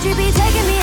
Could you be taking me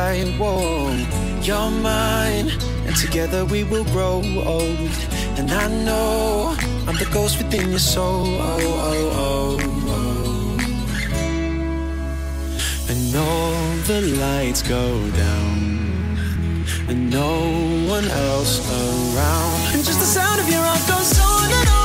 right. Whoa, you're mine, and together we will grow old. And I know I'm the ghost within your soul. Oh, oh, oh, oh. And all the lights go down, and no one else around. And just the sound of your heart goes on and on.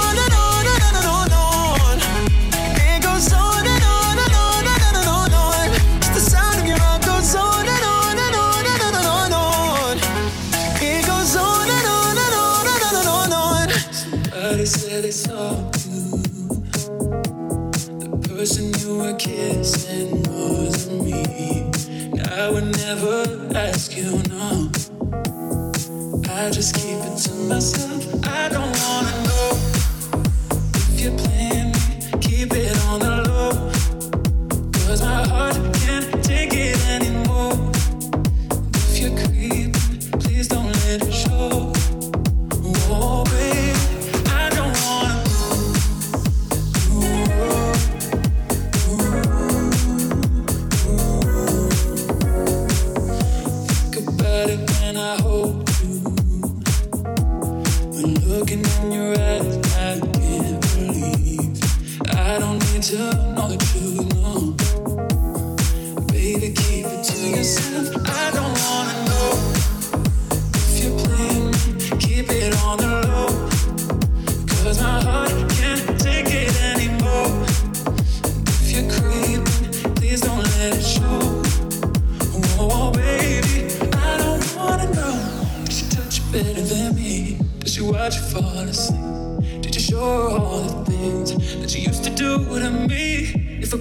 kissing more than me. I would never ask you no. I just keep it to myself. I don't wanna.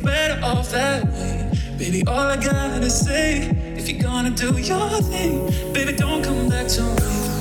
Better off that way? Baby, all I gotta say, if you're gonna do your thing, baby, don't come back to me.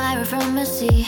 Tired from the sea.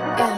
Yeah.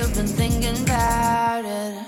As the DJ plays all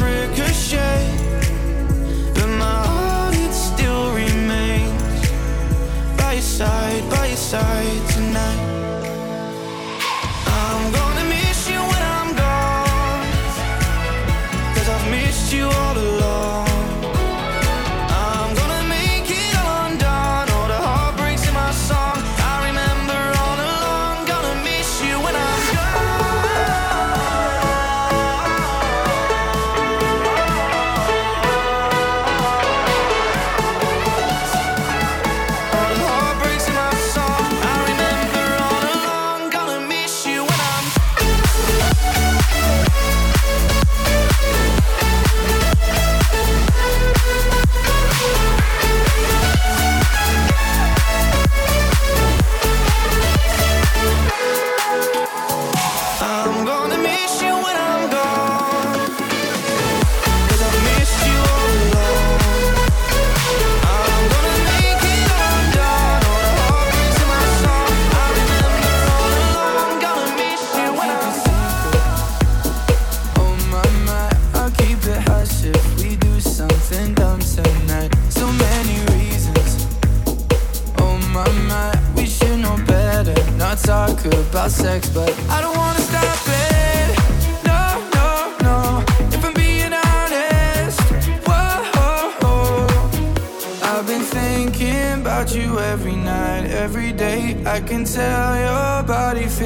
waves ricochet, but my heart it still remains by your side, by your side.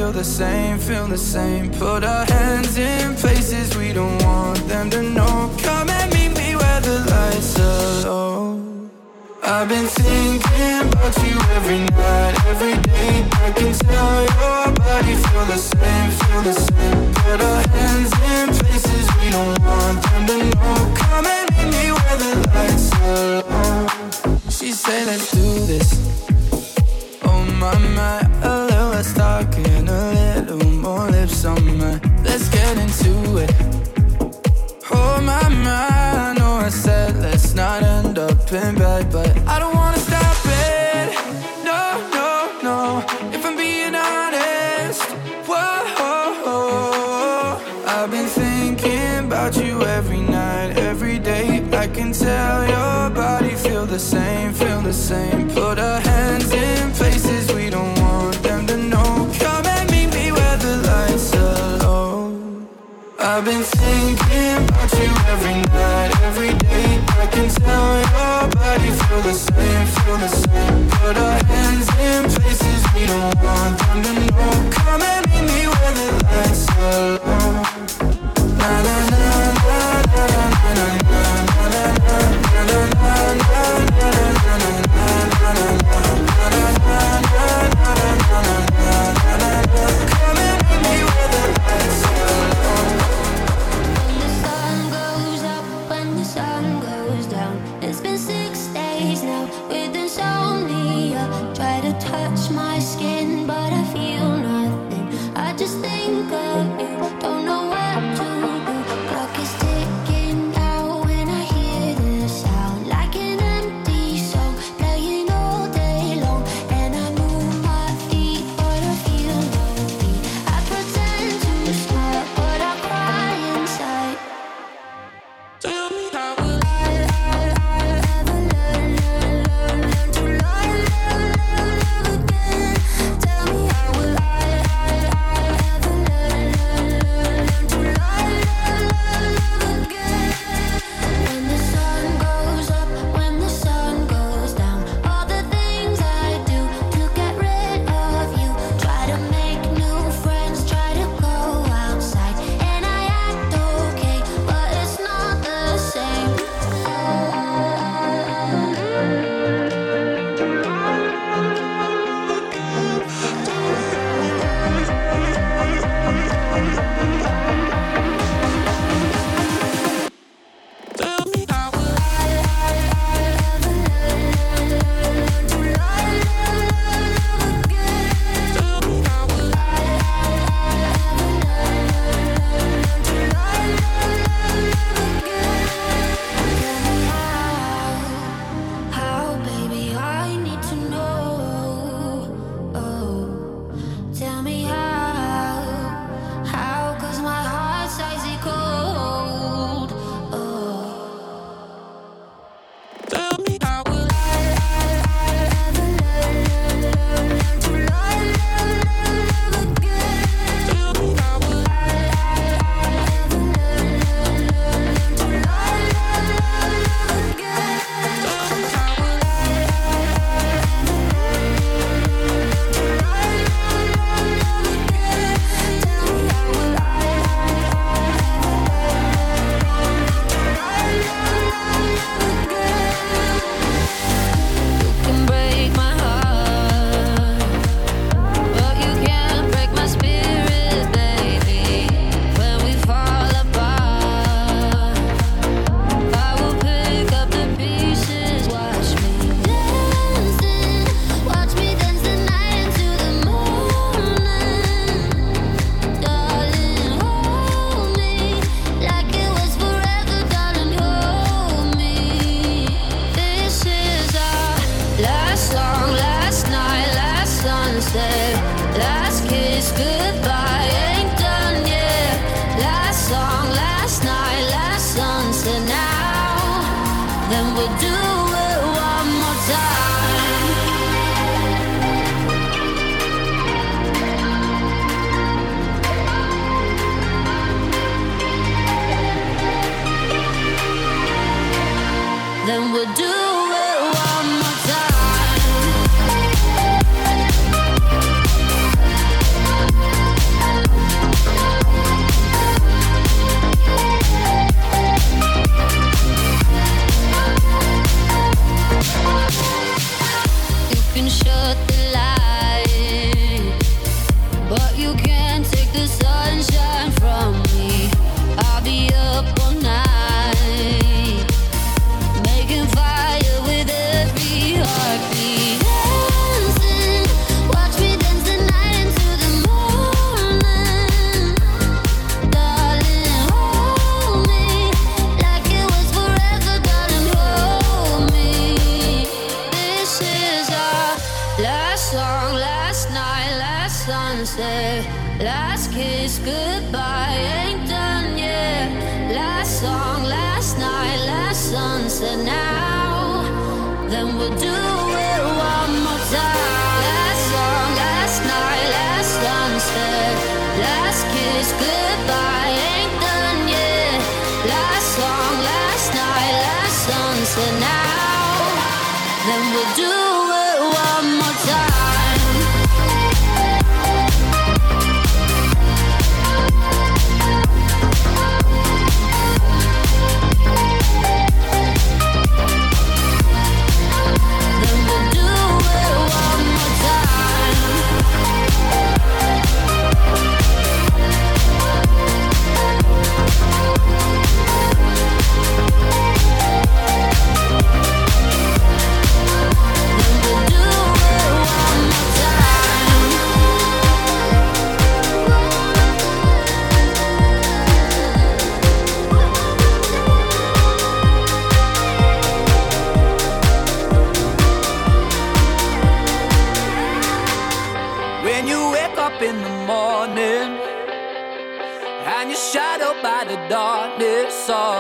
feel the same, feel the same. Put our hands in places we don't want them to know.